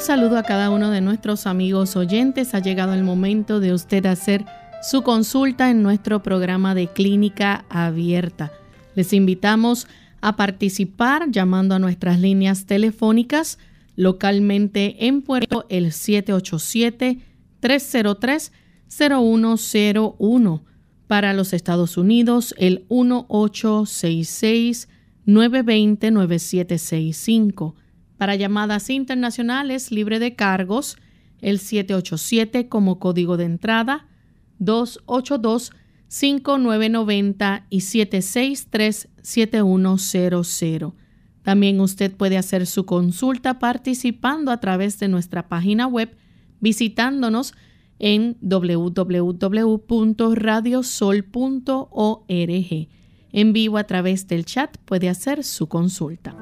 Un saludo a cada uno de nuestros amigos oyentes. Ha llegado el momento de usted hacer su consulta en nuestro programa de clínica abierta. Les invitamos a participar llamando a nuestras líneas telefónicas localmente en Puerto el 787-303-0101. Para los Estados Unidos el 1866-920-9765 para llamadas internacionales libre de cargos, el 787 como código de entrada, 282-5990 y 763-7100. También usted puede hacer su consulta participando a través de nuestra página web visitándonos en www.radiosol.org. En vivo a través del chat puede hacer su consulta.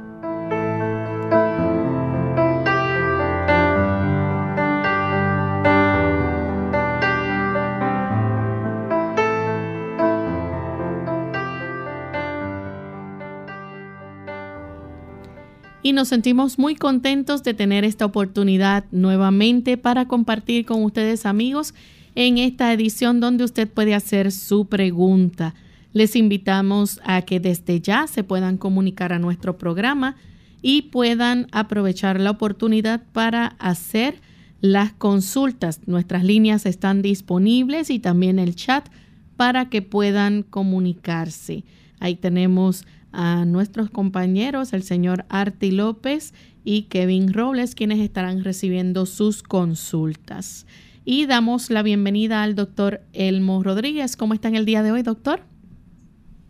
Y nos sentimos muy contentos de tener esta oportunidad nuevamente para compartir con ustedes amigos en esta edición donde usted puede hacer su pregunta. Les invitamos a que desde ya se puedan comunicar a nuestro programa y puedan aprovechar la oportunidad para hacer las consultas. Nuestras líneas están disponibles y también el chat para que puedan comunicarse. Ahí tenemos a nuestros compañeros, el señor Arti López y Kevin Robles, quienes estarán recibiendo sus consultas. Y damos la bienvenida al doctor Elmo Rodríguez. ¿Cómo está en el día de hoy, doctor?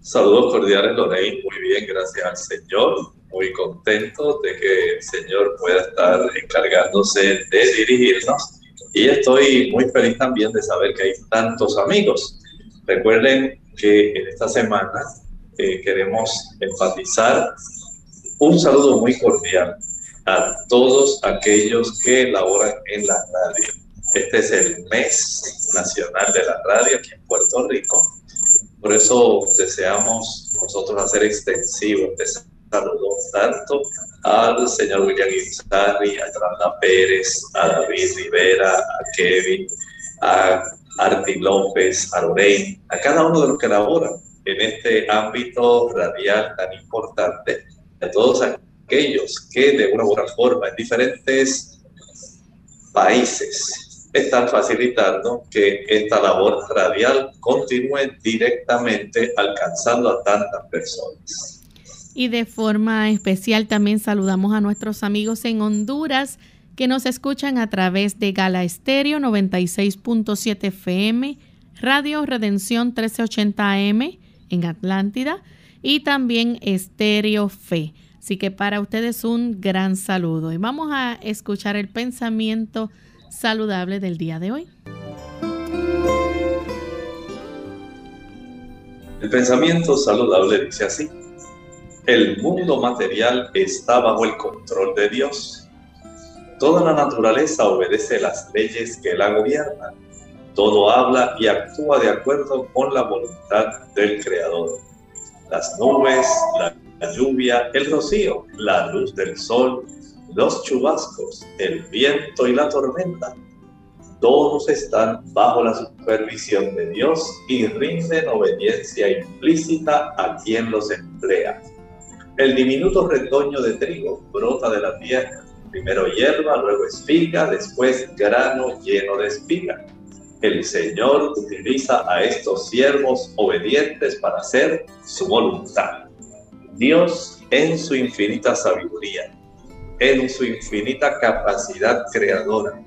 Saludos cordiales, Lorraine. Muy bien, gracias al Señor. Muy contento de que el Señor pueda estar encargándose de dirigirnos. Y estoy muy feliz también de saber que hay tantos amigos. Recuerden que en esta semana queremos enfatizar un saludo muy cordial a todos aquellos que laboran en la radio. Este es el mes nacional de la radio aquí en Puerto Rico. Por eso deseamos nosotros hacer extensivo este saludo tanto al señor William Irizarry, a Yolanda Pérez, a David Rivera, a Kevin, a Arti López, a Lorraine, a cada uno de los que laboran en este ámbito radial tan importante, a todos aquellos que de una u otra forma en diferentes países están facilitando que esta labor radial continúe directamente alcanzando a tantas personas. Y de forma especial también saludamos a nuestros amigos en Honduras que nos escuchan a través de Gala Estéreo 96.7 FM, Radio Redención 1380 AM en Atlántida y también Estéreo Fe. Así que para ustedes un gran saludo y vamos a escuchar el pensamiento saludable del día de hoy. El pensamiento saludable dice así, el mundo material está bajo el control de Dios. Toda la naturaleza obedece las leyes que la gobiernan todo habla y actúa de acuerdo con la voluntad del Creador. Las nubes, la, lluvia, el rocío, la luz del sol, los chubascos, el viento y la tormenta, todos están bajo la supervisión de Dios y rinden obediencia implícita a quien los emplea. El diminuto retoño de trigo brota de la tierra, primero hierba, luego espiga, después grano lleno de espiga el Señor utiliza a estos siervos obedientes para hacer su voluntad. Dios en su infinita sabiduría, en su infinita capacidad creadora,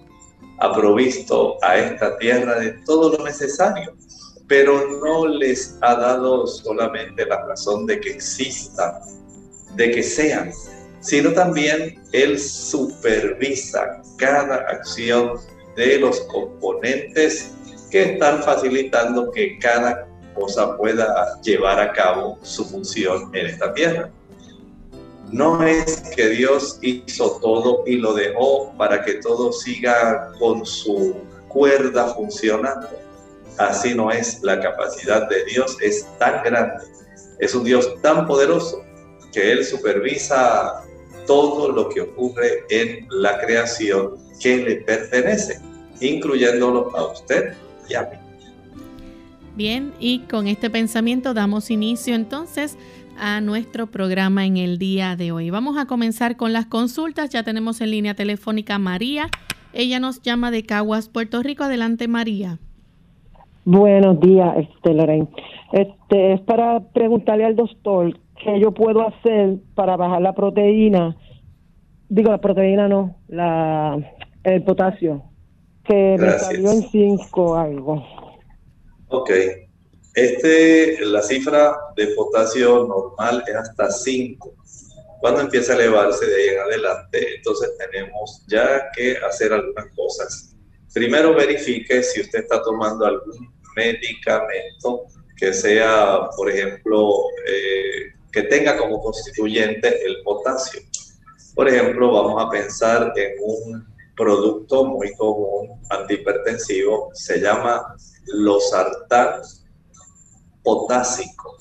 ha provisto a esta tierra de todo lo necesario, pero no les ha dado solamente la razón de que existan, de que sean, sino también Él supervisa cada acción de los componentes que están facilitando que cada cosa pueda llevar a cabo su función en esta tierra. No es que Dios hizo todo y lo dejó para que todo siga con su cuerda funcionando. Así no es. La capacidad de Dios es tan grande. Es un Dios tan poderoso que Él supervisa todo lo que ocurre en la creación que le pertenece, incluyéndolo a usted y a mí. Bien, y con este pensamiento damos inicio entonces a nuestro programa en el día de hoy. Vamos a comenzar con las consultas. Ya tenemos en línea telefónica María. Ella nos llama de Caguas, Puerto Rico. Adelante, María. Buenos días, este, Lorraine. Este, es para preguntarle al doctor qué yo puedo hacer para bajar la proteína. Digo, la proteína no, la, el potasio, que me salió en 5 algo. Ok. Este, la cifra de potasio normal es hasta 5. Cuando empieza a elevarse de ahí en adelante, entonces tenemos ya que hacer algunas cosas. Primero verifique si usted está tomando algún medicamento que sea, por ejemplo, eh, que tenga como constituyente el potasio. Por ejemplo, vamos a pensar en un producto muy común antihipertensivo, se llama losartán potásico.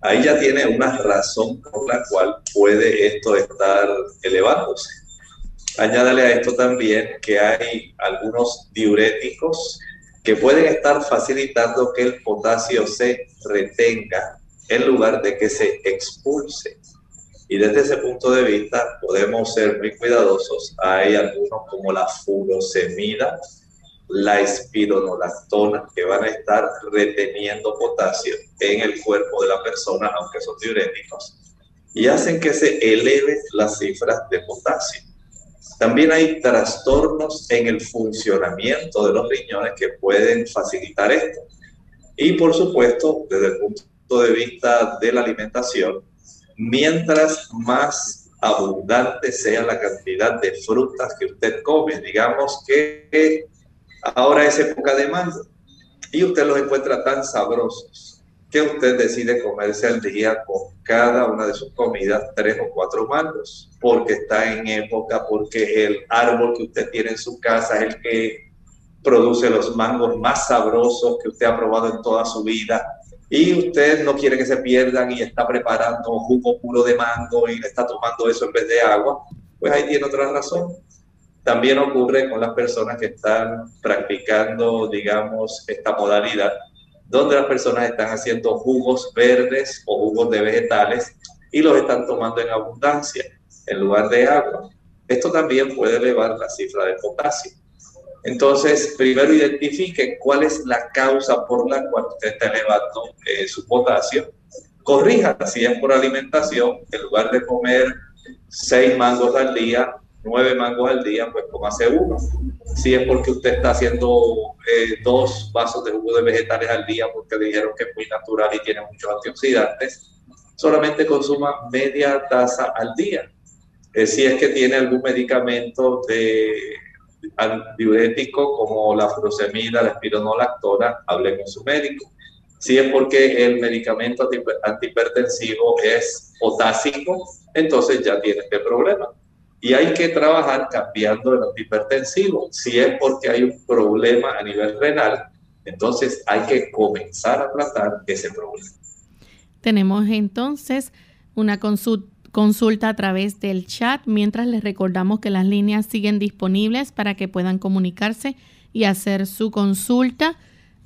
Ahí ya tiene una razón por la cual puede esto estar elevándose. Añádale a esto también que hay algunos diuréticos que pueden estar facilitando que el potasio se retenga en lugar de que se expulse. Y desde ese punto de vista podemos ser muy cuidadosos. Hay algunos como la furosemida, la espironolactona, que van a estar reteniendo potasio en el cuerpo de la persona, aunque son diuréticos, y hacen que se eleven las cifras de potasio. También hay trastornos en el funcionamiento de los riñones que pueden facilitar esto. Y por supuesto, desde el punto de vista de la alimentación, mientras más abundante sea la cantidad de frutas que usted come, digamos que ahora es época de mango y usted los encuentra tan sabrosos que usted decide comerse al día con cada una de sus comidas tres o cuatro mangos, porque está en época, porque el árbol que usted tiene en su casa es el que produce los mangos más sabrosos que usted ha probado en toda su vida y usted no quiere que se pierdan y está preparando jugo puro de mango y le está tomando eso en vez de agua, pues ahí tiene otra razón. También ocurre con las personas que están practicando, digamos, esta modalidad donde las personas están haciendo jugos verdes o jugos de vegetales y los están tomando en abundancia en lugar de agua. Esto también puede elevar la cifra de potasio. Entonces, primero identifique cuál es la causa por la cual usted está elevando eh, su potasio. Corrija si es por alimentación, en lugar de comer seis mangos al día, nueve mangos al día, pues hace uno. Si es porque usted está haciendo eh, dos vasos de jugo de vegetales al día porque dijeron que es muy natural y tiene muchos antioxidantes, solamente consuma media taza al día. Eh, si es que tiene algún medicamento de antibiótico como la furosemida, la espironolactona, hable con su médico. Si es porque el medicamento antihipertensivo es potásico, entonces ya tiene este problema y hay que trabajar cambiando el antihipertensivo. Si es porque hay un problema a nivel renal, entonces hay que comenzar a tratar ese problema. Tenemos entonces una consulta a través del chat, mientras les recordamos que las líneas siguen disponibles para que puedan comunicarse y hacer su consulta.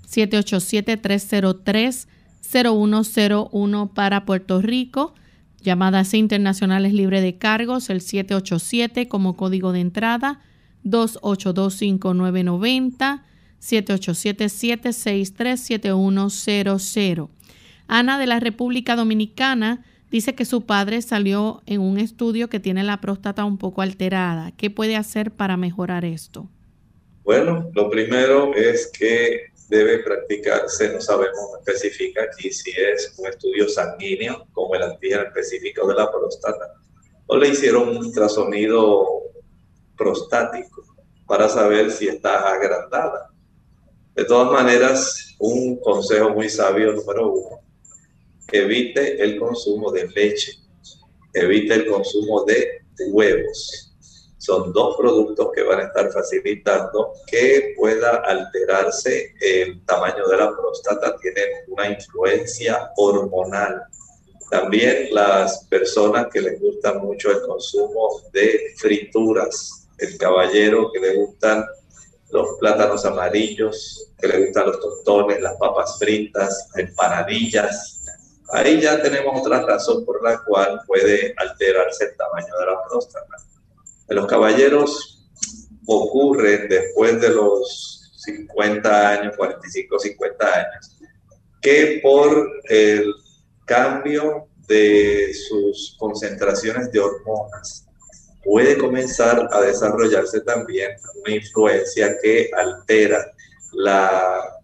787-303-0101 para Puerto Rico, Llamadas internacionales libre de cargos, el 787 como código de entrada, 2825990, 787-763-7100. Ana de la República Dominicana dice que su padre salió en un estudio que tiene la próstata un poco alterada. ¿Qué puede hacer para mejorar esto? Bueno, lo primero es que debe practicarse, no sabemos, específica aquí si es un estudio sanguíneo, como el antígeno específico de la próstata, o le hicieron un ultrasonido prostático para saber si está agrandada. De todas maneras, un consejo muy sabio número uno, evite el consumo de leche, evite el consumo de huevos, son dos productos que van a estar facilitando que pueda alterarse el tamaño de la próstata, tienen una influencia hormonal. También las personas que les gusta mucho el consumo de frituras, el caballero que le gustan los plátanos amarillos, que le gustan los tostones, las papas fritas, empanadillas. Ahí ya tenemos otra razón por la cual puede alterarse el tamaño de la próstata. En los caballeros ocurre después de los 50 años, 45, 50 años, que por el cambio de sus concentraciones de hormonas puede comenzar a desarrollarse también una influencia que altera la,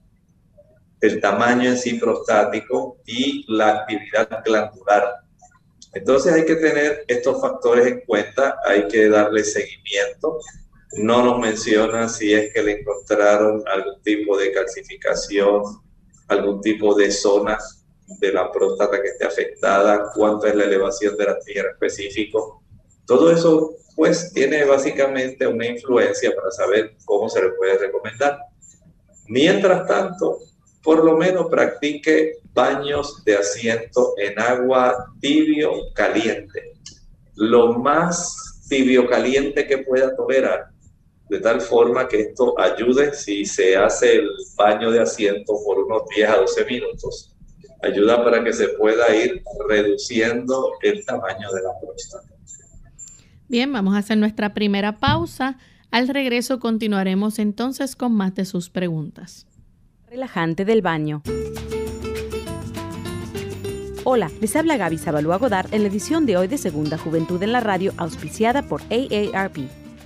el tamaño en sí prostático y la actividad glandular entonces hay que tener estos factores en cuenta, hay que darle seguimiento. No nos menciona si es que le encontraron algún tipo de calcificación, algún tipo de zona de la próstata que esté afectada, cuánto es la elevación de la tierra específico. Todo eso pues tiene básicamente una influencia para saber cómo se le puede recomendar. Mientras tanto, por lo menos practique baños de asiento en agua tibio caliente. Lo más tibio caliente que pueda tolerar, de tal forma que esto ayude si se hace el baño de asiento por unos 10 a 12 minutos. Ayuda para que se pueda ir reduciendo el tamaño de la próstata. Bien, vamos a hacer nuestra primera pausa. Al regreso continuaremos entonces con más de sus preguntas relajante del baño. Hola, les habla Gaby Zabalúa Godard en la edición de hoy de Segunda Juventud en la Radio, auspiciada por AARP.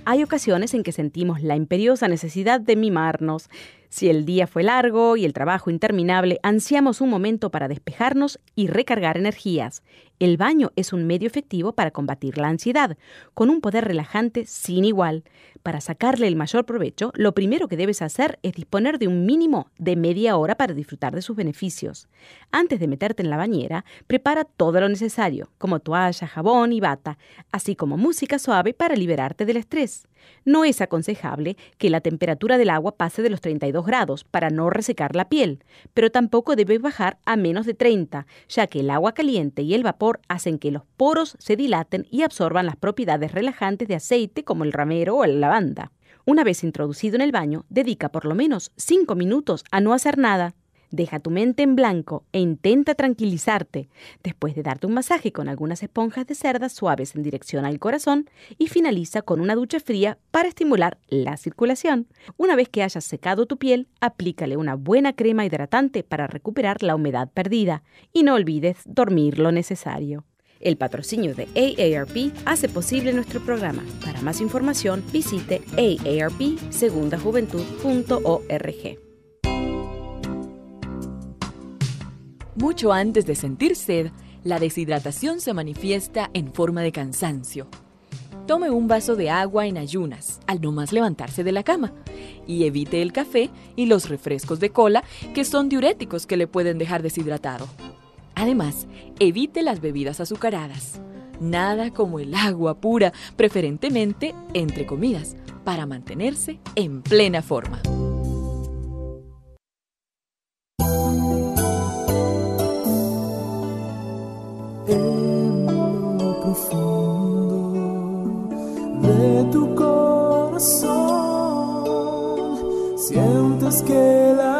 Hay ocasiones en que sentimos la imperiosa necesidad de mimarnos. Si el día fue largo y el trabajo interminable, ansiamos un momento para despejarnos y recargar energías. El baño es un medio efectivo para combatir la ansiedad, con un poder relajante sin igual. Para sacarle el mayor provecho, lo primero que debes hacer es disponer de un mínimo de media hora para disfrutar de sus beneficios. Antes de meterte en la bañera, prepara todo lo necesario, como toalla, jabón y bata, así como música suave para liberarte del estrés. No es aconsejable que la temperatura del agua pase de los 32 grados para no resecar la piel, pero tampoco debe bajar a menos de 30, ya que el agua caliente y el vapor hacen que los poros se dilaten y absorban las propiedades relajantes de aceite como el ramero o la lavanda. Una vez introducido en el baño, dedica por lo menos 5 minutos a no hacer nada. Deja tu mente en blanco e intenta tranquilizarte, después de darte un masaje con algunas esponjas de cerda suaves en dirección al corazón y finaliza con una ducha fría para estimular la circulación. Una vez que hayas secado tu piel, aplícale una buena crema hidratante para recuperar la humedad perdida y no olvides dormir lo necesario. El patrocinio de AARP hace posible nuestro programa. Para más información, visite aarpsegundajuventud.org. Mucho antes de sentir sed, la deshidratación se manifiesta en forma de cansancio. Tome un vaso de agua en ayunas al no más levantarse de la cama y evite el café y los refrescos de cola que son diuréticos que le pueden dejar deshidratado. Además, evite las bebidas azucaradas. Nada como el agua pura, preferentemente entre comidas, para mantenerse en plena forma. de tu corazón sientes que la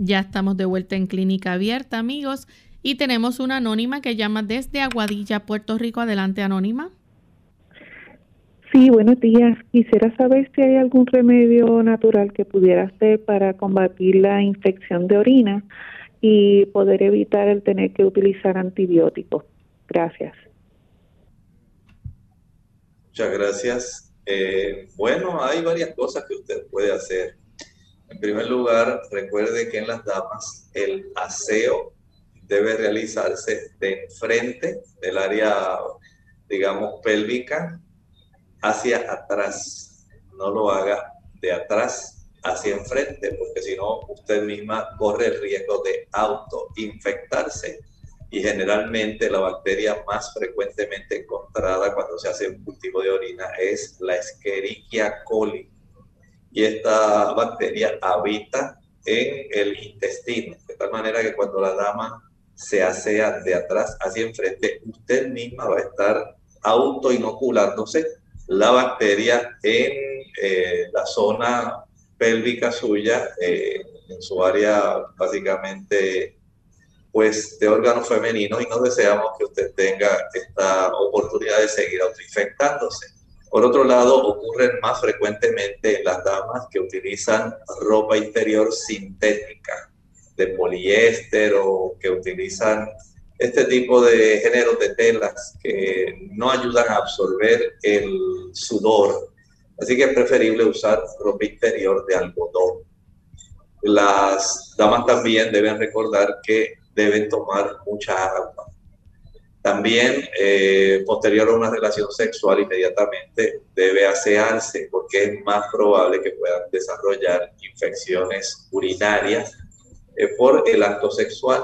Ya estamos de vuelta en Clínica Abierta, amigos, y tenemos una anónima que llama desde Aguadilla, Puerto Rico. Adelante, anónima. Sí, buenos días. Quisiera saber si hay algún remedio natural que pudiera hacer para combatir la infección de orina y poder evitar el tener que utilizar antibióticos. Gracias. Muchas gracias. Eh, bueno, hay varias cosas que usted puede hacer. En primer lugar, recuerde que en las damas el aseo debe realizarse de frente del área, digamos, pélvica hacia atrás. No lo haga de atrás hacia enfrente, porque si no, usted misma corre el riesgo de autoinfectarse. Y generalmente la bacteria más frecuentemente encontrada cuando se hace un cultivo de orina es la Escherichia coli y esta bacteria habita en el intestino, de tal manera que cuando la dama se asea de atrás hacia enfrente, usted misma va a estar autoinoculándose la bacteria en eh, la zona pélvica suya, eh, en su área básicamente pues de órganos femeninos y no deseamos que usted tenga esta oportunidad de seguir autoinfectándose. Por otro lado, ocurren más frecuentemente en las damas que utilizan ropa interior sintética de poliéster o que utilizan este tipo de géneros de telas que no ayudan a absorber el sudor. Así que es preferible usar ropa interior de algodón. Las damas también deben recordar que deben tomar mucha agua también, eh, posterior a una relación sexual, inmediatamente debe asearse porque es más probable que puedan desarrollar infecciones urinarias eh, por el acto sexual.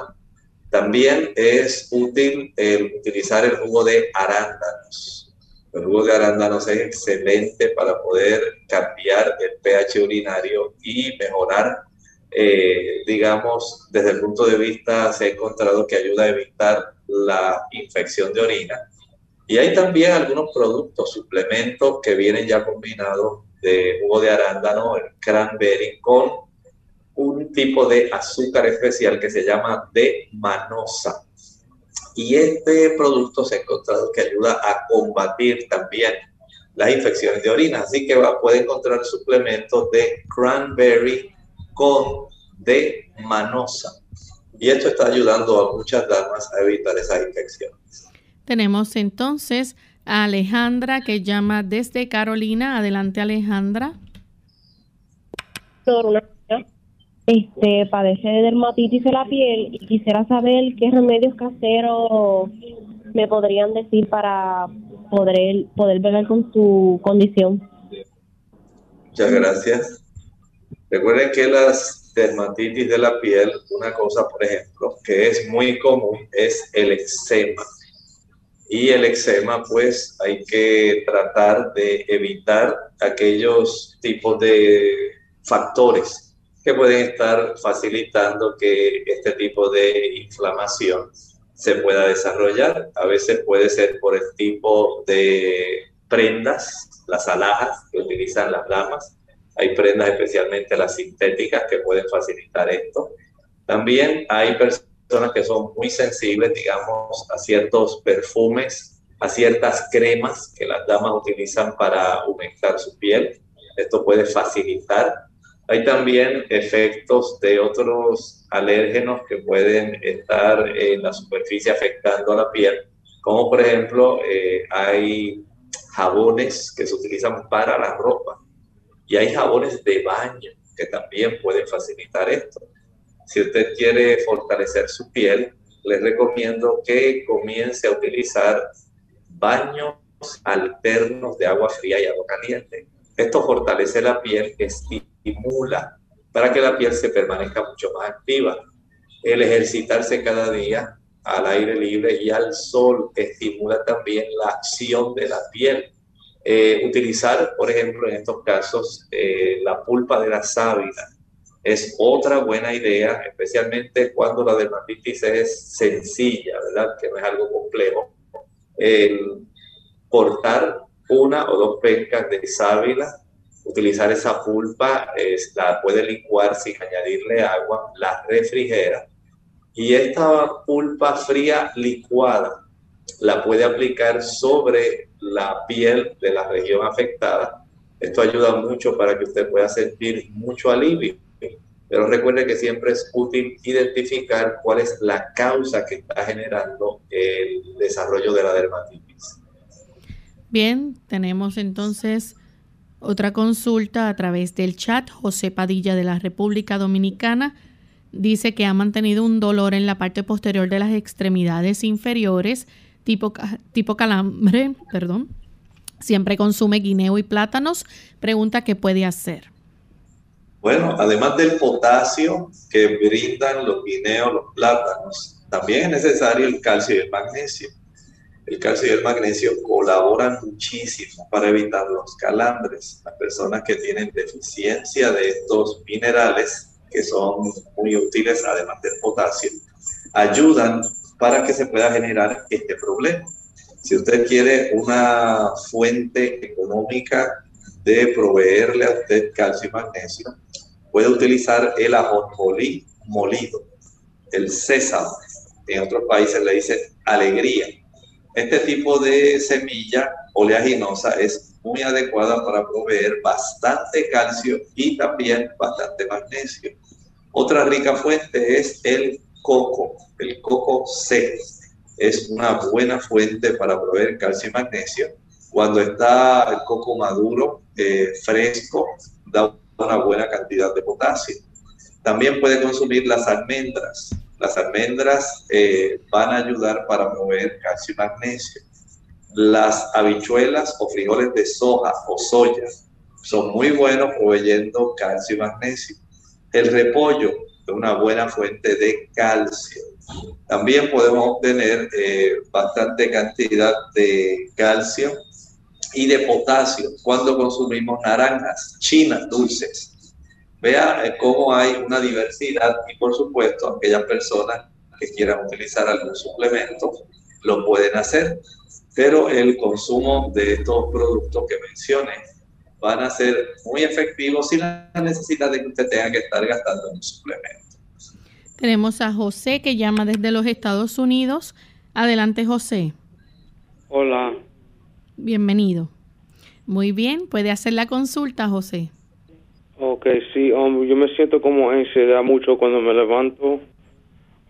También es útil el utilizar el jugo de arándanos. El jugo de arándanos es excelente para poder cambiar el pH urinario y mejorar eh, digamos, desde el punto de vista, se ha encontrado que ayuda a evitar la infección de orina. Y hay también algunos productos, suplementos que vienen ya combinados de jugo de arándano, el cranberry, con un tipo de azúcar especial que se llama de manosa. Y este producto se ha encontrado que ayuda a combatir también las infecciones de orina. Así que va, puede encontrar suplementos de cranberry con de manosa. Y esto está ayudando a muchas damas a evitar esas infecciones. Tenemos entonces a Alejandra que llama desde Carolina. Adelante Alejandra. Este, padece de dermatitis de la piel y quisiera saber qué remedios caseros me podrían decir para poder, poder ver con su condición. Muchas gracias. Recuerden que las dermatitis de la piel, una cosa, por ejemplo, que es muy común es el eczema. Y el eczema, pues hay que tratar de evitar aquellos tipos de factores que pueden estar facilitando que este tipo de inflamación se pueda desarrollar. A veces puede ser por el tipo de prendas, las alhajas que utilizan las damas, hay prendas especialmente las sintéticas que pueden facilitar esto. También hay personas que son muy sensibles, digamos, a ciertos perfumes, a ciertas cremas que las damas utilizan para aumentar su piel. Esto puede facilitar. Hay también efectos de otros alérgenos que pueden estar en la superficie afectando a la piel, como por ejemplo eh, hay jabones que se utilizan para la ropa y hay jabones de baño que también pueden facilitar esto. Si usted quiere fortalecer su piel, les recomiendo que comience a utilizar baños alternos de agua fría y agua caliente. Esto fortalece la piel, estimula para que la piel se permanezca mucho más activa. El ejercitarse cada día al aire libre y al sol estimula también la acción de la piel eh, utilizar, por ejemplo, en estos casos, eh, la pulpa de la sábila es otra buena idea, especialmente cuando la dermatitis es sencilla, ¿verdad? Que no es algo complejo. Cortar una o dos pencas de sábila utilizar esa pulpa, la puede licuar sin añadirle agua, la refrigera y esta pulpa fría licuada la puede aplicar sobre la piel de la región afectada. Esto ayuda mucho para que usted pueda sentir mucho alivio. Pero recuerde que siempre es útil identificar cuál es la causa que está generando el desarrollo de la dermatitis. Bien, tenemos entonces otra consulta a través del chat. José Padilla de la República Dominicana dice que ha mantenido un dolor en la parte posterior de las extremidades inferiores, tipo, tipo calambre, perdón. Siempre consume guineo y plátanos. Pregunta qué puede hacer. Bueno, además del potasio que brindan los guineos, los plátanos, también es necesario el calcio y el magnesio. El calcio y el magnesio colaboran muchísimo para evitar los calambres. Las personas que tienen deficiencia de estos minerales que son muy útiles, además del potasio, ayudan para que se pueda generar este problema. Si usted quiere una fuente económica de proveerle a usted calcio y magnesio, puede utilizar el ajonjolí molido, el sésamo. En otros países le dicen alegría. Este tipo de semilla oleaginosa es muy adecuada para proveer bastante calcio y también bastante magnesio. Otra rica fuente es el coco, el coco seco. Es una buena fuente para proveer calcio y magnesio. Cuando está el coco maduro, eh, fresco, da una buena cantidad de potasio. También puede consumir las almendras. Las almendras eh, van a ayudar para proveer calcio y magnesio. Las habichuelas o frijoles de soja o soya son muy buenos proveyendo calcio y magnesio. El repollo es una buena fuente de calcio. También podemos obtener eh, bastante cantidad de calcio y de potasio cuando consumimos naranjas chinas dulces. Vea eh, cómo hay una diversidad y por supuesto aquellas personas que quieran utilizar algún suplemento lo pueden hacer, pero el consumo de estos productos que mencioné van a ser muy efectivos sin la necesidad de que usted tenga que estar gastando un suplemento. Tenemos a José que llama desde los Estados Unidos. Adelante, José. Hola. Bienvenido. Muy bien, puede hacer la consulta, José. Ok, sí, um, yo me siento como ansiedad mucho cuando me levanto.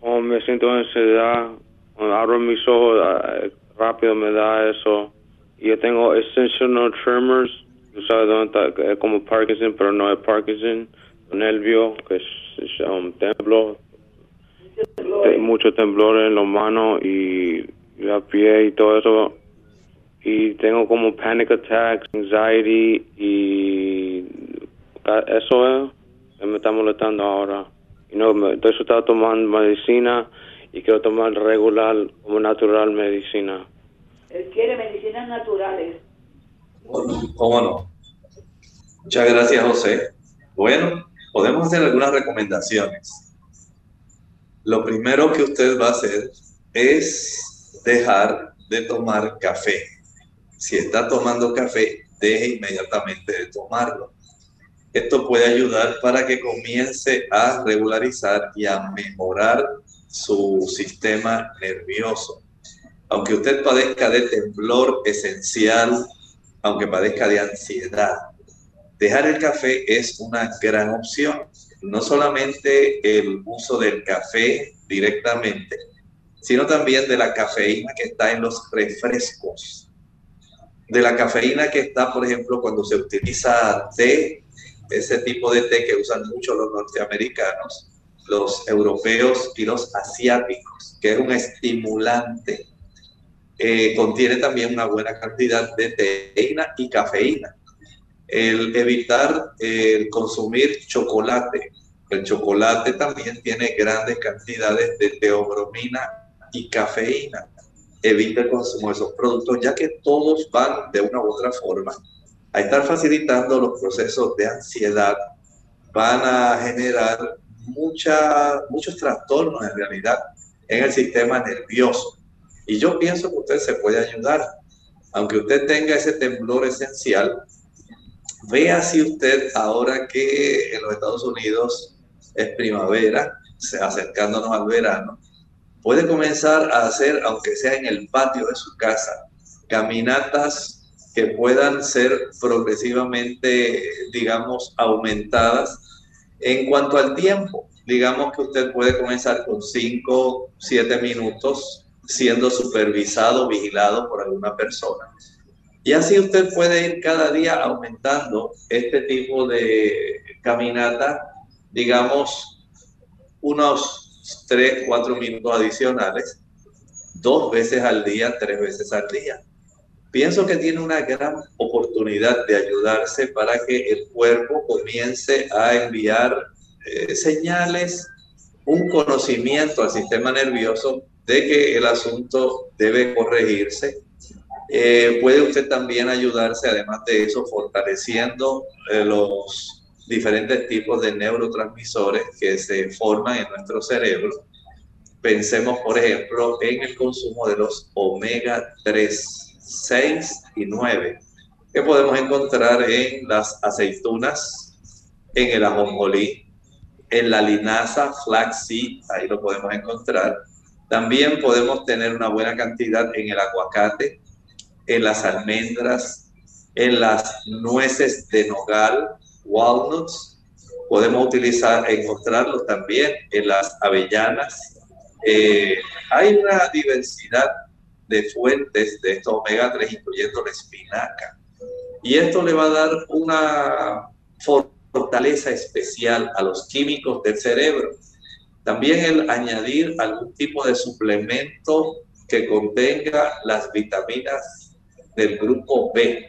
Um, me siento ansiedad, abro mis ojos, uh, rápido me da eso. Y yo tengo extensional tremors tú sabes dónde está, es como Parkinson, pero no es Parkinson, nervio, que es, un temblor, mucho temblor en las manos y la piel y todo eso. Y tengo como panic attacks, anxiety y eso es que me está molestando ahora. Y no, entonces estaba tomando medicina y quiero tomar regular como natural medicina. Él quiere medicinas naturales. ¿Cómo no? Muchas gracias, José. Bueno, podemos hacer algunas recomendaciones. Lo primero que usted va a hacer es dejar de tomar café. Si está tomando café, deje inmediatamente de tomarlo. Esto puede ayudar para que comience a regularizar y a mejorar su sistema nervioso. Aunque usted padezca de temblor esencial aunque padezca de ansiedad. Dejar el café es una gran opción. No solamente el uso del café directamente, sino también de la cafeína que está en los refrescos. De la cafeína que está, por ejemplo, cuando se utiliza té, ese tipo de té que usan mucho los norteamericanos, los europeos y los asiáticos, que es un estimulante eh, contiene también una buena cantidad de teína y cafeína. El evitar el consumir chocolate. El chocolate también tiene grandes cantidades de teobromina y cafeína. Evita el consumo de esos productos, ya que todos van de una u otra forma a estar facilitando los procesos de ansiedad, van a generar mucha, muchos trastornos en realidad en el sistema nervioso. Y yo pienso que usted se puede ayudar. Aunque usted tenga ese temblor esencial, vea si usted ahora que en los Estados Unidos es primavera, acercándonos al verano, puede comenzar a hacer, aunque sea en el patio de su casa, caminatas que puedan ser progresivamente, digamos, aumentadas en cuanto al tiempo. Digamos que usted puede comenzar con 5, 7 minutos siendo supervisado, vigilado por alguna persona. Y así usted puede ir cada día aumentando este tipo de caminata, digamos, unos 3, 4 minutos adicionales, dos veces al día, tres veces al día pienso que tiene una gran oportunidad de ayudarse para que el cuerpo comience a enviar eh, señales, un conocimiento al sistema nervioso de que el asunto debe corregirse. Eh, puede usted también ayudarse, además de eso, fortaleciendo eh, los diferentes tipos de neurotransmisores que se forman en nuestro cerebro. Pensemos, por ejemplo, en el consumo de los omega 3 6 y 9, que podemos encontrar en las aceitunas, en el ajonjolí, en la linaza flaxseed, ahí lo podemos encontrar. También podemos tener una buena cantidad en el aguacate, en las almendras, en las nueces de nogal, walnuts. Podemos utilizar, encontrarlo también en las avellanas. Eh, hay una diversidad de fuentes de estos omega 3, incluyendo la espinaca. Y esto le va a dar una fortaleza especial a los químicos del cerebro. También el añadir algún tipo de suplemento que contenga las vitaminas del grupo B.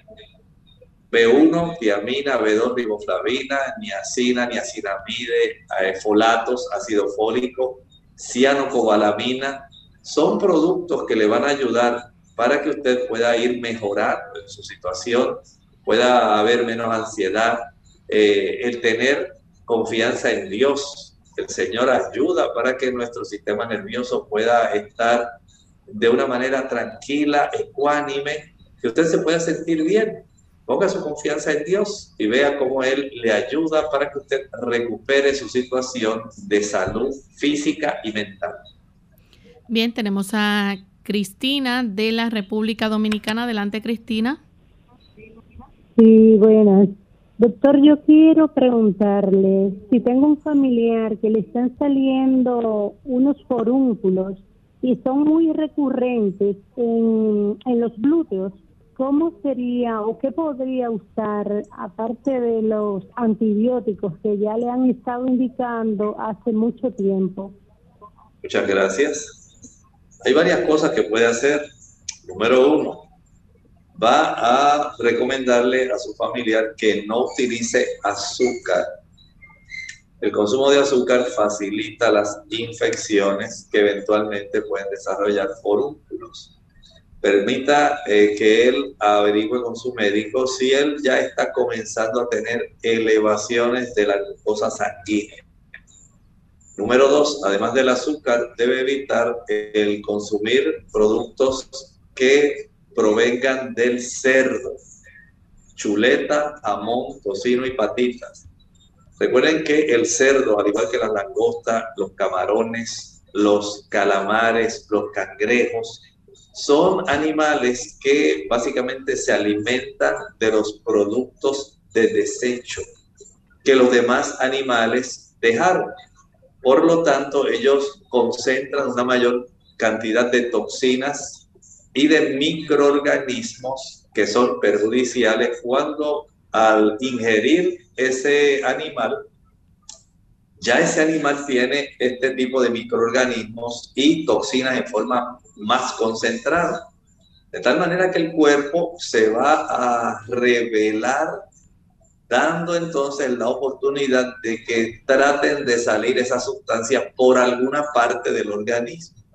B1, tiamina, B2, riboflavina, niacina, niacinamide, folatos, ácido fólico, cianocobalamina, son productos que le van a ayudar para que usted pueda ir mejorando en su situación, pueda haber menos ansiedad, eh, el tener confianza en Dios. El Señor ayuda para que nuestro sistema nervioso pueda estar de una manera tranquila, ecuánime, que usted se pueda sentir bien. Ponga su confianza en Dios y vea cómo Él le ayuda para que usted recupere su situación de salud física y mental. Bien, tenemos a Cristina de la República Dominicana. Adelante, Cristina. Sí, buenas. Doctor, yo quiero preguntarle si tengo un familiar que le están saliendo unos forúnculos y son muy recurrentes en, en los glúteos, ¿cómo sería o qué podría usar aparte de los antibióticos que ya le han estado indicando hace mucho tiempo? Muchas gracias. Hay varias cosas que puede hacer. Número uno, va a recomendarle a su familiar que no utilice azúcar. El consumo de azúcar facilita las infecciones que eventualmente pueden desarrollar forúnculos. Permita eh, que él averigüe con su médico si él ya está comenzando a tener elevaciones de la glucosa sanguínea. Número dos, además del azúcar, debe evitar el consumir productos que provengan del cerdo, chuleta, jamón, tocino y patitas. Recuerden que el cerdo, al igual que la langosta, los camarones, los calamares, los cangrejos, son animales que básicamente se alimentan de los productos de desecho que los demás animales dejaron. Por lo tanto, ellos concentran una mayor cantidad de toxinas y de microorganismos que son perjudiciales cuando al ingerir ese animal, ya ese animal tiene este tipo de microorganismos y toxinas en forma más concentrada. De tal manera que el cuerpo se va a revelar dando entonces la oportunidad de que traten de salir esa sustancia por alguna parte del organismo.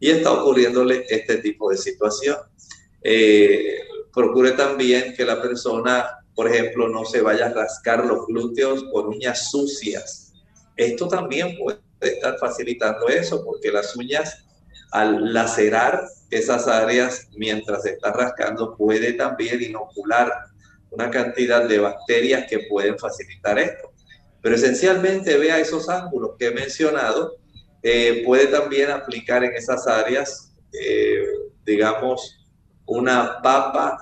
Y está ocurriéndole este tipo de situación. Eh, procure también que la persona, por ejemplo, no se vaya a rascar los glúteos con uñas sucias. Esto también puede estar facilitando eso, porque las uñas al lacerar esas áreas mientras se está rascando puede también inocular una cantidad de bacterias que pueden facilitar esto. Pero esencialmente vea esos ángulos que he mencionado, eh, puede también aplicar en esas áreas, eh, digamos, una papa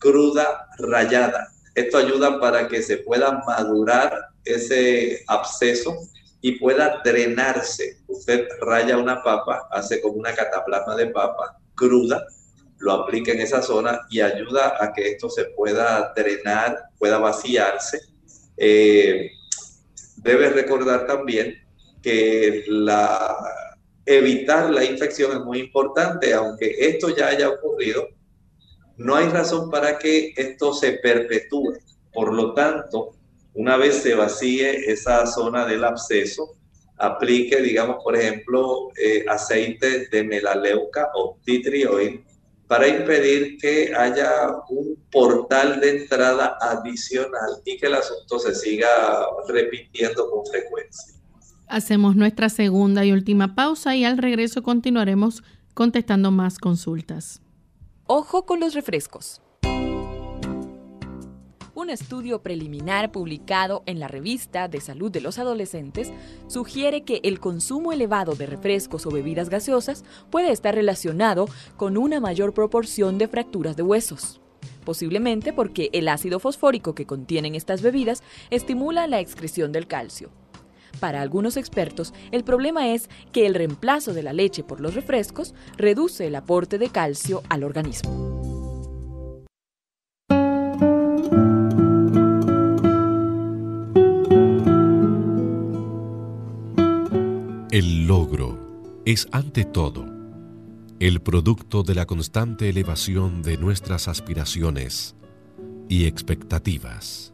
cruda rayada. Esto ayuda para que se pueda madurar ese absceso y pueda drenarse. Usted raya una papa, hace como una cataplasma de papa cruda, lo aplica en esa zona y ayuda a que esto se pueda drenar, pueda vaciarse. Eh, debe recordar también que la, evitar la infección es muy importante, aunque esto ya haya ocurrido, no hay razón para que esto se perpetúe. Por lo tanto, una vez se vacíe esa zona del absceso, aplique, digamos, por ejemplo, eh, aceite de melaleuca o tea para impedir que haya un portal de entrada adicional y que el asunto se siga repitiendo con frecuencia. Hacemos nuestra segunda y última pausa y al regreso continuaremos contestando más consultas. Ojo con los refrescos. Un estudio preliminar publicado en la revista de salud de los adolescentes sugiere que el consumo elevado de refrescos o bebidas gaseosas puede estar relacionado con una mayor proporción de fracturas de huesos. Posiblemente porque el ácido fosfórico que contienen estas bebidas estimula la excreción del calcio. Para algunos expertos, el problema es que el reemplazo de la leche por los refrescos reduce el aporte de calcio al organismo. El logro es ante todo el producto de la constante elevación de nuestras aspiraciones y expectativas.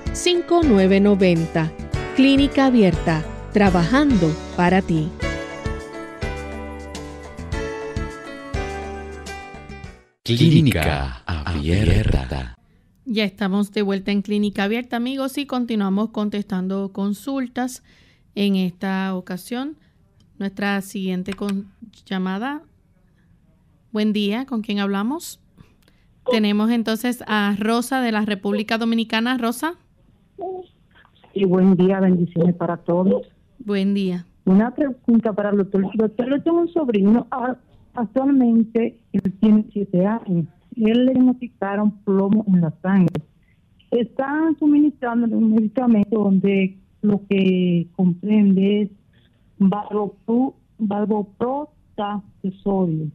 787-282-5990. Clínica Abierta, trabajando para ti. Clínica Abierta. Ya estamos de vuelta en Clínica Abierta, amigos, y continuamos contestando consultas. En esta ocasión, nuestra siguiente llamada. Buen día, ¿con quién hablamos? Tenemos entonces a Rosa de la República Dominicana. Rosa. Y buen día, bendiciones para todos. Buen día. Una pregunta para el doctor. Doctor, yo tengo un sobrino. Actualmente él tiene siete años. Él le diagnosticaron plomo en la sangre. Están suministrando un medicamento donde lo que comprende es valvoprota de sodio,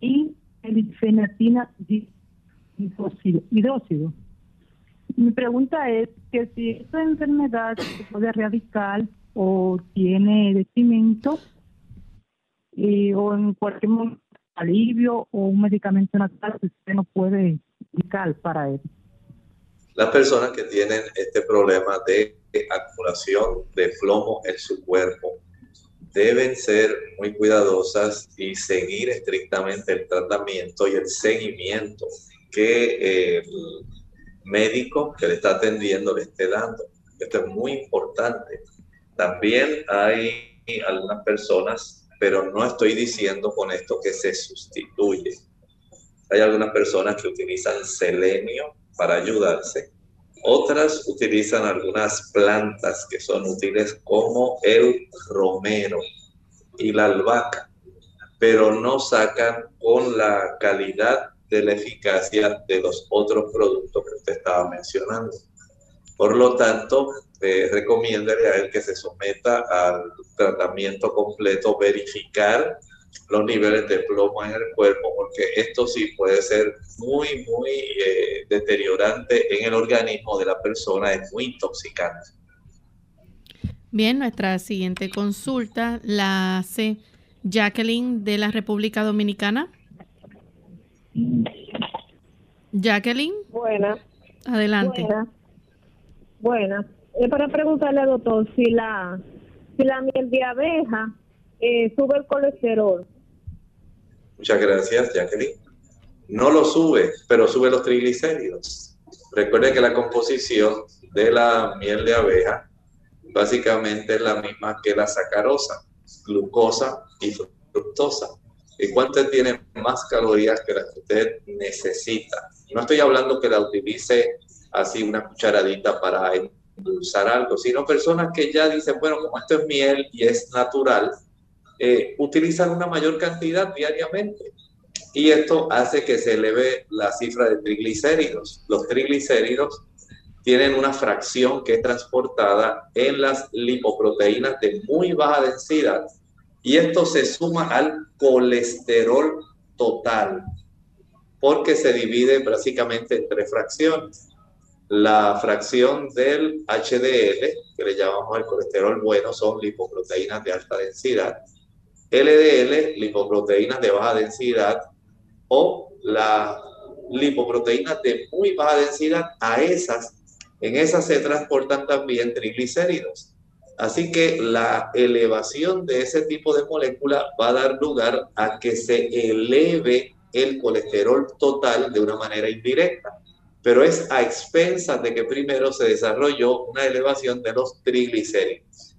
y fenatina hidróxido. Mi pregunta es que si esta enfermedad se puede erradicar o tiene decimiento y, o en cualquier momento alivio o un medicamento natural que usted no puede indicar para él. Las personas que tienen este problema de acumulación de plomo en su cuerpo deben ser muy cuidadosas y seguir estrictamente el tratamiento y el seguimiento que el médico que le está atendiendo le esté dando. Esto es muy importante también hay algunas personas, pero no estoy diciendo con esto que se sustituye. Hay algunas personas que utilizan selenio para ayudarse. Otras utilizan algunas plantas que son útiles como el romero y la albahaca, pero no sacan con la calidad de la eficacia de los otros productos que usted estaba mencionando. Por lo tanto, eh, recomiéndale a él que se someta al tratamiento completo, verificar los niveles de plomo en el cuerpo, porque esto sí puede ser muy, muy eh, deteriorante en el organismo de la persona, es muy intoxicante. Bien, nuestra siguiente consulta la hace Jacqueline de la República Dominicana. Jacqueline. Buena. Adelante. Buena. Buena. Es para preguntarle al doctor si la, si la miel de abeja eh, sube el colesterol. Muchas gracias, Jacqueline. No lo sube, pero sube los triglicéridos. Recuerde que la composición de la miel de abeja básicamente es la misma que la sacarosa, glucosa y fructosa. ¿Y cuánto tiene más calorías que las que usted necesita? No estoy hablando que la utilice así una cucharadita para endulzar algo, sino personas que ya dicen, bueno, como esto es miel y es natural, eh, utilizan una mayor cantidad diariamente. Y esto hace que se eleve la cifra de triglicéridos. Los triglicéridos tienen una fracción que es transportada en las lipoproteínas de muy baja densidad y esto se suma al colesterol total porque se divide básicamente en tres fracciones. La fracción del HDL, que le llamamos el colesterol bueno, son lipoproteínas de alta densidad. LDL, lipoproteínas de baja densidad, o las lipoproteínas de muy baja densidad, a esas, en esas se transportan también triglicéridos. Así que la elevación de ese tipo de molécula va a dar lugar a que se eleve el colesterol total de una manera indirecta, pero es a expensas de que primero se desarrolló una elevación de los triglicéridos.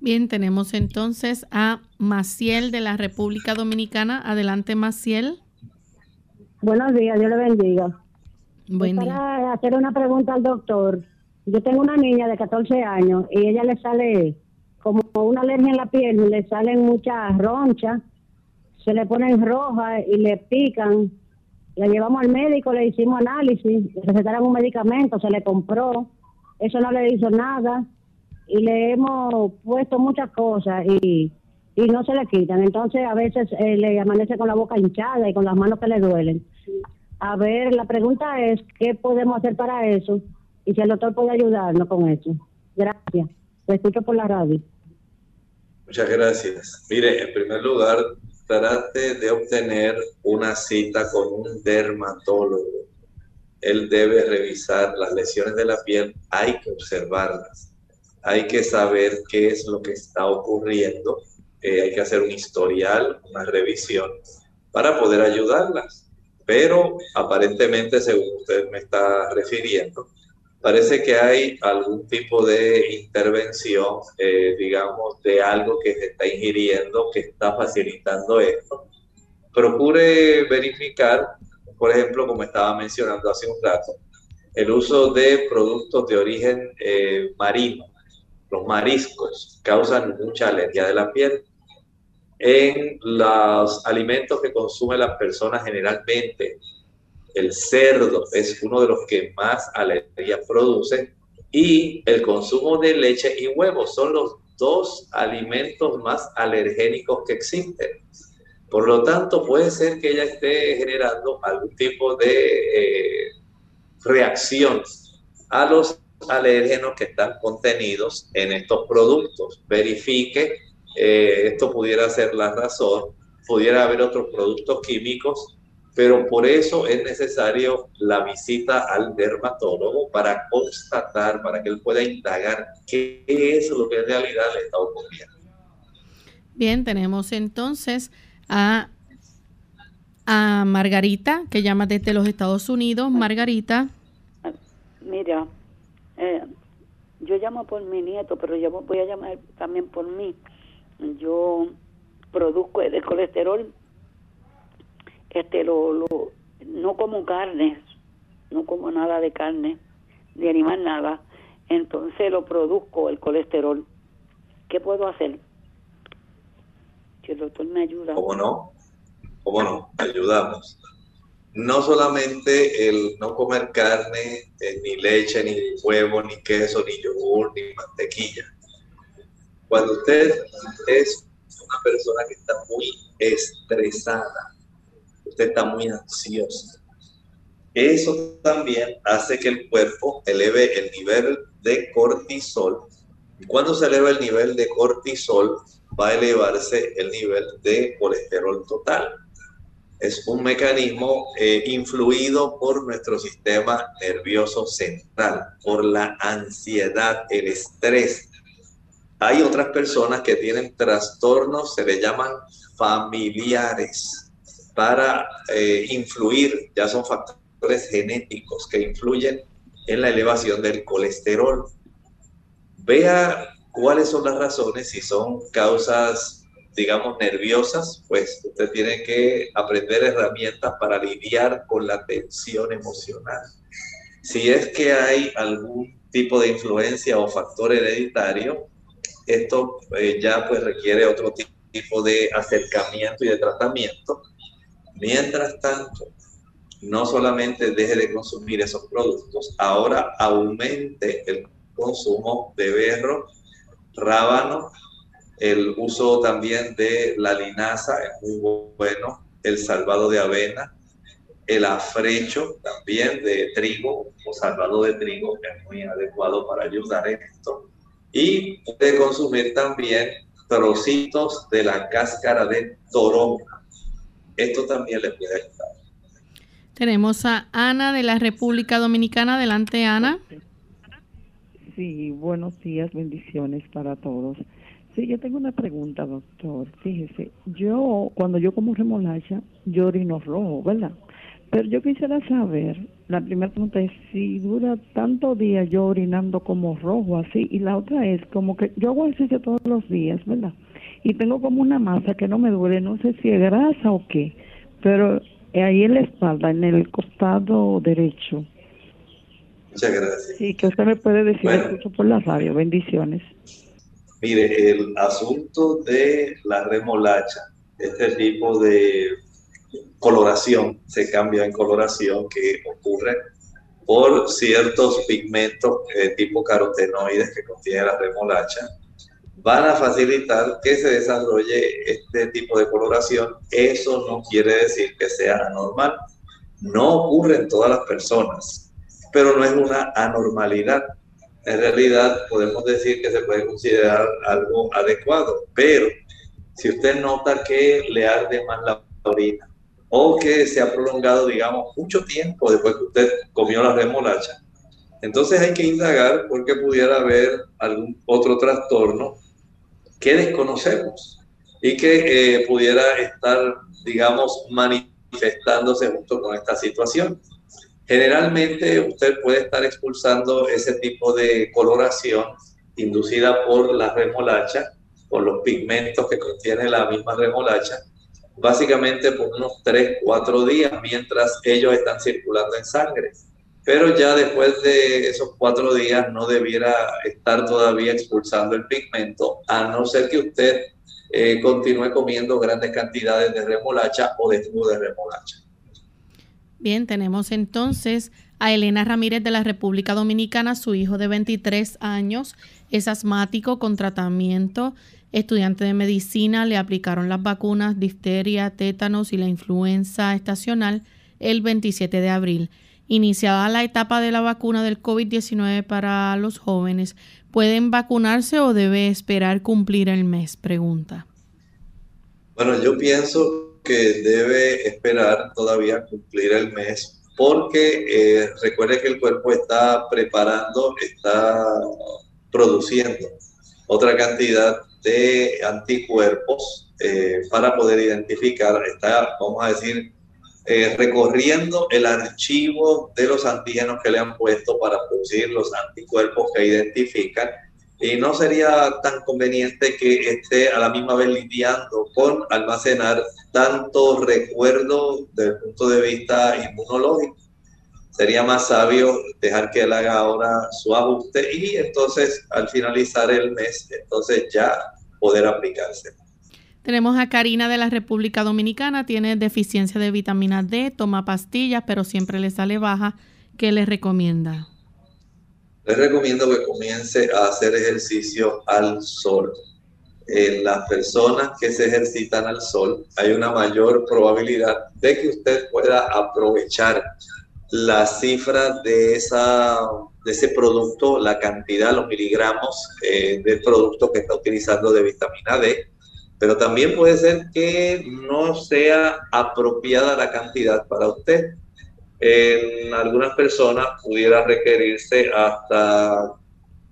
Bien, tenemos entonces a Maciel de la República Dominicana. Adelante, Maciel. Buenos días, Dios le bendiga. Buen día. Para hacer una pregunta al doctor. Yo tengo una niña de 14 años y ella le sale como una alergia en la piel, le salen muchas ronchas, se le ponen rojas y le pican. La llevamos al médico, le hicimos análisis, le recetaron un medicamento, se le compró, eso no le hizo nada y le hemos puesto muchas cosas y, y no se le quitan. Entonces a veces eh, le amanece con la boca hinchada y con las manos que le duelen. A ver, la pregunta es, ¿qué podemos hacer para eso? Y si el doctor puede ayudarnos con eso. Gracias. Te escucho por la radio. Muchas gracias. Mire, en primer lugar, trate de obtener una cita con un dermatólogo. Él debe revisar las lesiones de la piel, hay que observarlas, hay que saber qué es lo que está ocurriendo, eh, hay que hacer un historial, una revisión para poder ayudarlas. Pero aparentemente, según usted me está refiriendo, parece que hay algún tipo de intervención, eh, digamos, de algo que se está ingiriendo, que está facilitando esto. Procure verificar, por ejemplo, como estaba mencionando hace un rato, el uso de productos de origen eh, marino. Los mariscos causan mucha alergia de la piel. En los alimentos que consumen las personas generalmente, el cerdo es uno de los que más alergia produce y el consumo de leche y huevos son los dos alimentos más alergénicos que existen. Por lo tanto, puede ser que ella esté generando algún tipo de eh, reacción a los alérgenos que están contenidos en estos productos. Verifique, eh, esto pudiera ser la razón, pudiera haber otros productos químicos pero por eso es necesario la visita al dermatólogo para constatar, para que él pueda indagar qué es lo que en realidad le está ocurriendo. Bien, tenemos entonces a, a Margarita, que llama desde los Estados Unidos. Margarita. Mira, eh, yo llamo por mi nieto, pero yo voy a llamar también por mí. Yo produzco el colesterol este lo, lo no como carne, no como nada de carne, de animal nada, entonces lo produzco el colesterol. ¿Qué puedo hacer? Que el doctor me ayuda. ¿Cómo no? ¿Cómo no? Ayudamos. No solamente el no comer carne, eh, ni leche, ni huevo, ni queso, ni yogur, ni mantequilla. Cuando usted es una persona que está muy estresada, usted está muy ansioso. Eso también hace que el cuerpo eleve el nivel de cortisol Y cuando se eleva el nivel de cortisol, va a elevarse el nivel de colesterol total. Es un mecanismo eh, influido por nuestro sistema nervioso central, por la ansiedad, el estrés. Hay otras personas que tienen trastornos, se le llaman familiares, para eh, influir, ya son factores genéticos que influyen en la elevación del colesterol. Vea cuáles son las razones, si son causas, digamos, nerviosas, pues usted tiene que aprender herramientas para lidiar con la tensión emocional. Si es que hay algún tipo de influencia o factor hereditario, esto eh, ya pues requiere otro tipo de acercamiento y de tratamiento. Mientras tanto, no solamente deje de consumir esos productos, ahora aumente el consumo de berro, rábano, el uso también de la linaza es muy bueno, el salvado de avena, el afrecho también de trigo o salvado de trigo es muy adecuado para ayudar en esto. Y puede consumir también trocitos de la cáscara de toronja. Esto también le puede ayudar. Tenemos a Ana de la República Dominicana. Adelante, Ana. Sí, buenos días, bendiciones para todos. Sí, yo tengo una pregunta, doctor. Fíjese, yo cuando yo como remolacha, yo orino rojo, ¿verdad? Pero yo quisiera saber, la primera pregunta es si dura tanto días yo orinando como rojo así, y la otra es como que yo hago ejercicio todos los días, ¿verdad? Y tengo como una masa que no me duele, no sé si es grasa o qué, pero ahí en la espalda, en el costado derecho. Muchas gracias. Sí, que usted me puede decir, escucho por la radio, bendiciones. Mire, el asunto de la remolacha, este tipo de coloración, se cambia en coloración que ocurre por ciertos pigmentos eh, tipo carotenoides que contiene la remolacha, van a facilitar que se desarrolle este tipo de coloración. Eso no quiere decir que sea anormal. No ocurre en todas las personas, pero no es una anormalidad. En realidad podemos decir que se puede considerar algo adecuado, pero si usted nota que le arde más la orina o que se ha prolongado, digamos, mucho tiempo después que usted comió la remolacha, entonces hay que indagar porque pudiera haber algún otro trastorno que desconocemos y que eh, pudiera estar, digamos, manifestándose junto con esta situación. Generalmente usted puede estar expulsando ese tipo de coloración inducida por la remolacha, por los pigmentos que contiene la misma remolacha, básicamente por unos 3, 4 días mientras ellos están circulando en sangre pero ya después de esos cuatro días no debiera estar todavía expulsando el pigmento, a no ser que usted eh, continúe comiendo grandes cantidades de remolacha o de jugo de remolacha. Bien, tenemos entonces a Elena Ramírez de la República Dominicana, su hijo de 23 años, es asmático con tratamiento, estudiante de medicina, le aplicaron las vacunas difteria, tétanos y la influenza estacional el 27 de abril iniciada la etapa de la vacuna del COVID-19 para los jóvenes, ¿pueden vacunarse o debe esperar cumplir el mes? Pregunta. Bueno, yo pienso que debe esperar todavía cumplir el mes porque eh, recuerde que el cuerpo está preparando, está produciendo otra cantidad de anticuerpos eh, para poder identificar, está, vamos a decir, eh, recorriendo el archivo de los antígenos que le han puesto para producir los anticuerpos que identifican. Y no sería tan conveniente que esté a la misma vez lidiando con almacenar tanto recuerdo desde el punto de vista inmunológico. Sería más sabio dejar que él haga ahora su ajuste y entonces al finalizar el mes, entonces ya poder aplicarse. Tenemos a Karina de la República Dominicana, tiene deficiencia de vitamina D, toma pastillas, pero siempre le sale baja. ¿Qué le recomienda? Les recomiendo que comience a hacer ejercicio al sol. En las personas que se ejercitan al sol hay una mayor probabilidad de que usted pueda aprovechar la cifra de, esa, de ese producto, la cantidad, los miligramos eh, del producto que está utilizando de vitamina D, pero también puede ser que no sea apropiada la cantidad para usted. En algunas personas pudiera requerirse hasta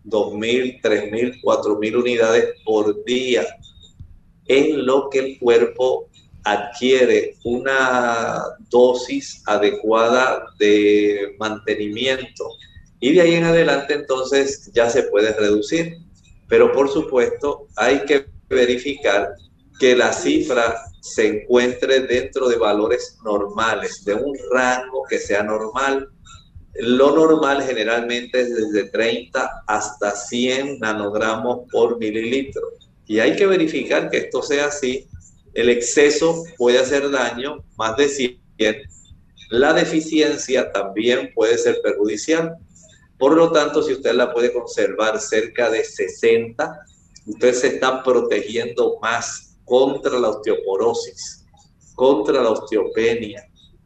2.000, 3.000, 4.000 unidades por día, en lo que el cuerpo adquiere una dosis adecuada de mantenimiento y de ahí en adelante entonces ya se puede reducir. Pero por supuesto hay que verificar que la cifra se encuentre dentro de valores normales, de un rango que sea normal. Lo normal generalmente es desde 30 hasta 100 nanogramos por mililitro. Y hay que verificar que esto sea así el exceso puede hacer daño, más de 100. La deficiencia también puede ser perjudicial. Por lo tanto, si usted la puede conservar cerca de 60, usted se está protegiendo más contra la osteoporosis, contra la osteopenia,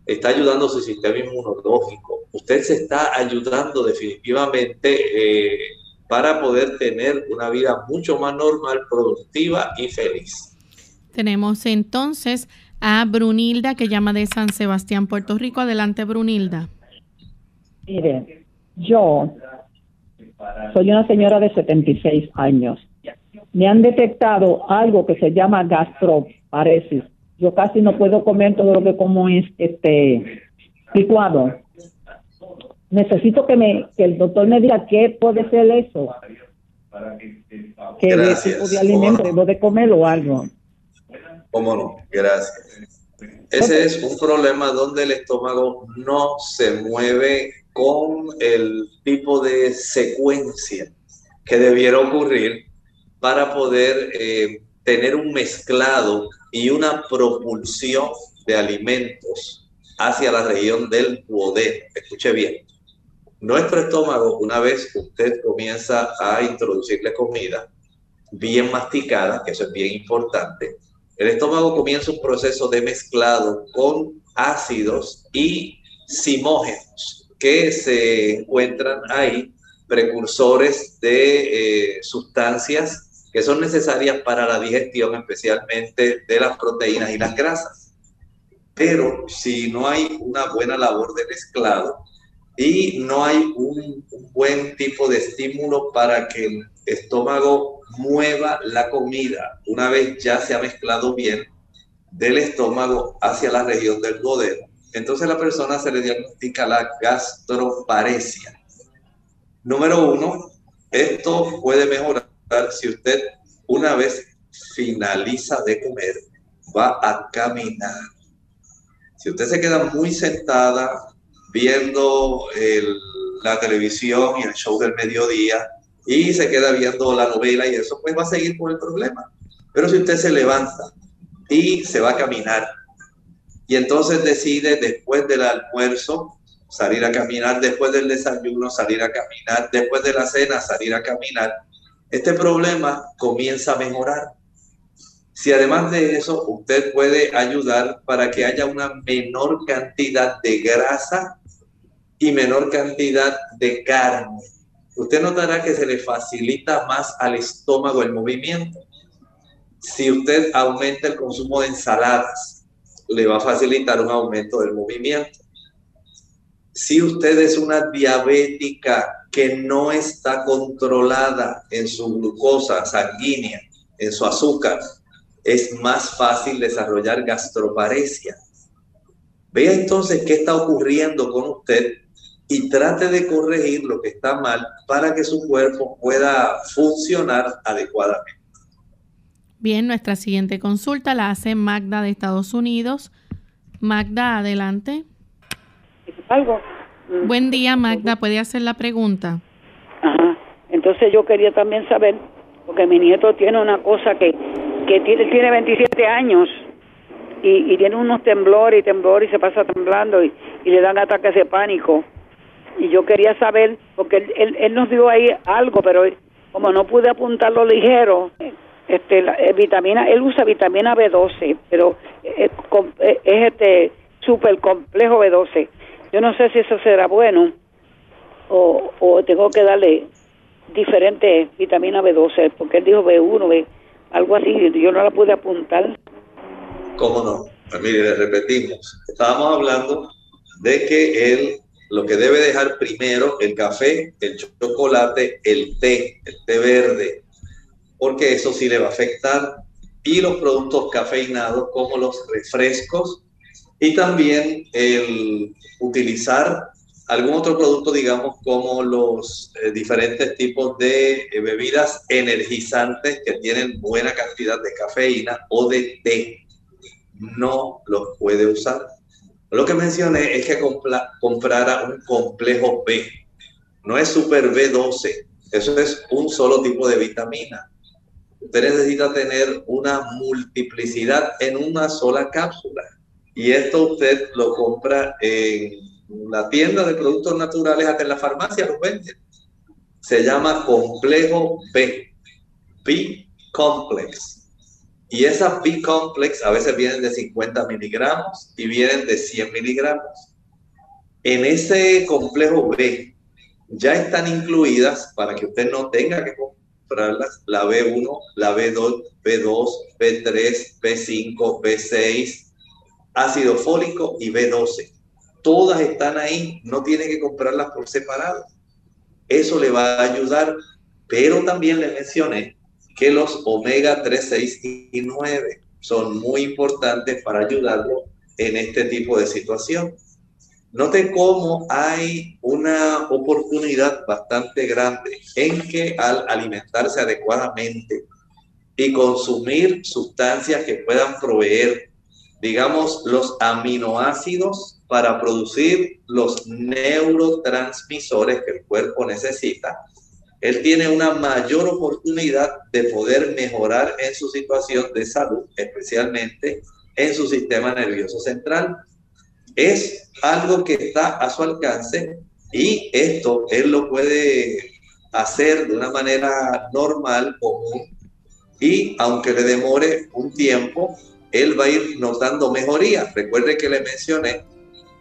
está ayudando a su sistema inmunológico. Usted se está ayudando definitivamente eh, para poder tener una vida mucho más normal, productiva y feliz. Tenemos entonces a Brunilda que llama de San Sebastián, Puerto Rico. Adelante, Brunilda. Mire, yo soy una señora de 76 años. Me han detectado algo que se llama gastroparesis. Yo casi no puedo comer todo lo que como es este licuado. Necesito que me que el doctor me diga qué puede ser eso. ¿Qué tipo de alimento debo de comer o algo? ¿Cómo no? Gracias. Ese es un problema donde el estómago no se mueve con el tipo de secuencia que debiera ocurrir para poder eh, tener un mezclado y una propulsión de alimentos hacia la región del duodeno. Escuche bien. Nuestro estómago, una vez usted comienza a introducirle comida bien masticada, que eso es bien importante, el estómago comienza un proceso de mezclado con ácidos y simógenos que se encuentran ahí, precursores de eh, sustancias que son necesarias para la digestión, especialmente de las proteínas y las grasas. Pero si no hay una buena labor de mezclado y no hay un, un buen tipo de estímulo para que el estómago mueva la comida una vez ya se ha mezclado bien del estómago hacia la región del duodeno. Entonces la persona se le diagnostica la gastroparesia. Número uno, esto puede mejorar si usted una vez finaliza de comer, va a caminar. Si usted se queda muy sentada viendo la televisión y el show del mediodía, y se queda viendo la novela y eso, pues va a seguir con el problema. Pero si usted se levanta y se va a caminar y entonces decide después del almuerzo salir a caminar, después del desayuno salir a caminar, después de la cena salir a caminar, este problema comienza a mejorar. Si además de eso usted puede ayudar para que haya una menor cantidad de grasa y menor cantidad de carne usted notará que se le facilita más al estómago el movimiento. Si usted aumenta el consumo de ensaladas, le va a facilitar un aumento del movimiento. Si usted es una diabética que no está controlada en su glucosa sanguínea, en su azúcar, es más fácil desarrollar gastroparesia. Vea entonces qué está ocurriendo con usted y trate de corregir lo que está mal para que su cuerpo pueda funcionar adecuadamente. Bien, nuestra siguiente consulta la hace Magda de Estados Unidos. Magda, adelante. Algo. Buen día, Magda. ¿Puede hacer la pregunta? Ajá. Entonces yo quería también saber, porque mi nieto tiene una cosa que, que tiene, tiene 27 años y, y tiene unos temblores y temblores y se pasa temblando y, y le dan ataques de pánico y yo quería saber, porque él, él, nos dio ahí algo, pero como no pude apuntarlo ligero, este, la, eh, vitamina, él usa vitamina B12, pero es, es este súper complejo B12. Yo no sé si eso será bueno o, tengo que darle diferente vitamina B12, porque él dijo B1, B, algo así, yo no la pude apuntar. ¿Cómo no? Pues mire, le repetimos, estábamos hablando de que él lo que debe dejar primero el café, el chocolate, el té, el té verde, porque eso sí le va a afectar, y los productos cafeinados como los refrescos, y también el utilizar algún otro producto, digamos, como los eh, diferentes tipos de eh, bebidas energizantes que tienen buena cantidad de cafeína o de té, no los puede usar. Lo que mencioné es que comprara un complejo B. No es super B12. Eso es un solo tipo de vitamina. Usted necesita tener una multiplicidad en una sola cápsula. Y esto usted lo compra en la tienda de productos naturales, hasta en la farmacia lo venden. Se llama complejo B. B complex. Y esas B-complex a veces vienen de 50 miligramos y vienen de 100 miligramos. En ese complejo B ya están incluidas, para que usted no tenga que comprarlas, la B1, la B2, B2, B3, B5, B6, ácido fólico y B12. Todas están ahí, no tiene que comprarlas por separado. Eso le va a ayudar, pero también le mencioné que los omega 3, 6 y 9 son muy importantes para ayudarlo en este tipo de situación. Note cómo hay una oportunidad bastante grande en que al alimentarse adecuadamente y consumir sustancias que puedan proveer, digamos, los aminoácidos para producir los neurotransmisores que el cuerpo necesita, él tiene una mayor oportunidad de poder mejorar en su situación de salud, especialmente en su sistema nervioso central. Es algo que está a su alcance y esto él lo puede hacer de una manera normal, común, y aunque le demore un tiempo, él va a ir notando mejoría. Recuerde que le mencioné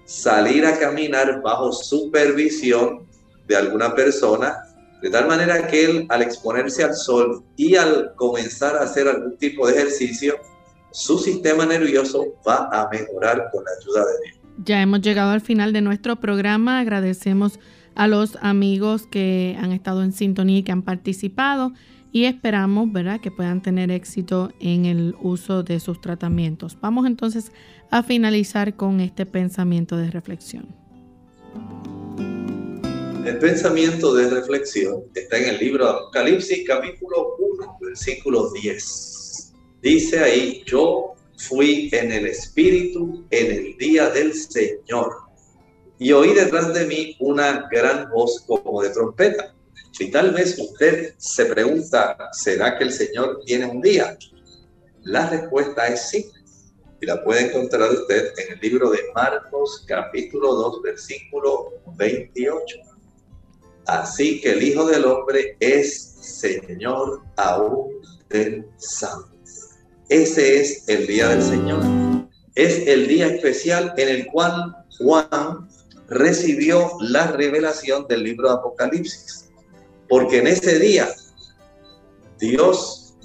salir a caminar bajo supervisión de alguna persona de tal manera que él, al exponerse al sol y al comenzar a hacer algún tipo de ejercicio, su sistema nervioso va a mejorar con la ayuda de Dios. Ya hemos llegado al final de nuestro programa. Agradecemos a los amigos que han estado en sintonía y que han participado y esperamos, ¿verdad?, que puedan tener éxito en el uso de sus tratamientos. Vamos entonces a finalizar con este pensamiento de reflexión. El pensamiento de reflexión está en el libro de Apocalipsis, capítulo 1, versículo 10. Dice ahí, yo fui en el Espíritu en el día del Señor y oí detrás de mí una gran voz como de trompeta. Si tal vez usted se pregunta, ¿será que el Señor tiene un día? La respuesta es sí. Y la puede encontrar usted en el libro de Marcos, capítulo 2, versículo 28. Así que el Hijo del Hombre es Señor aún del sábado. Ese es el día del Señor. Es el día especial en el cual Juan recibió la revelación del libro de Apocalipsis. Porque en ese día Dios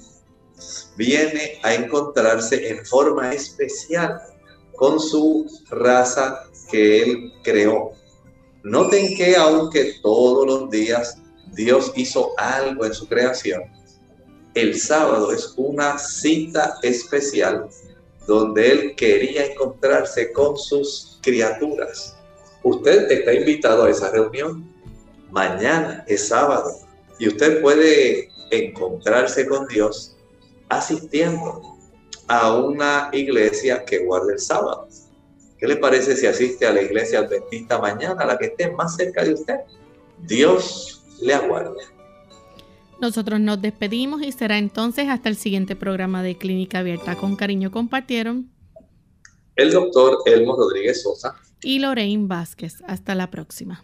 viene a encontrarse en forma especial con su raza que él creó. Noten que aunque todos los días Dios hizo algo en su creación, el sábado es una cita especial donde Él quería encontrarse con sus criaturas. Usted está invitado a esa reunión. Mañana es sábado y usted puede encontrarse con Dios asistiendo a una iglesia que guarde el sábado. ¿Qué le parece si asiste a la iglesia adventista mañana, la que esté más cerca de usted? Dios le aguarde. Nosotros nos despedimos y será entonces hasta el siguiente programa de Clínica Abierta. Con cariño compartieron el doctor Elmo Rodríguez Sosa y Lorraine Vázquez. Hasta la próxima.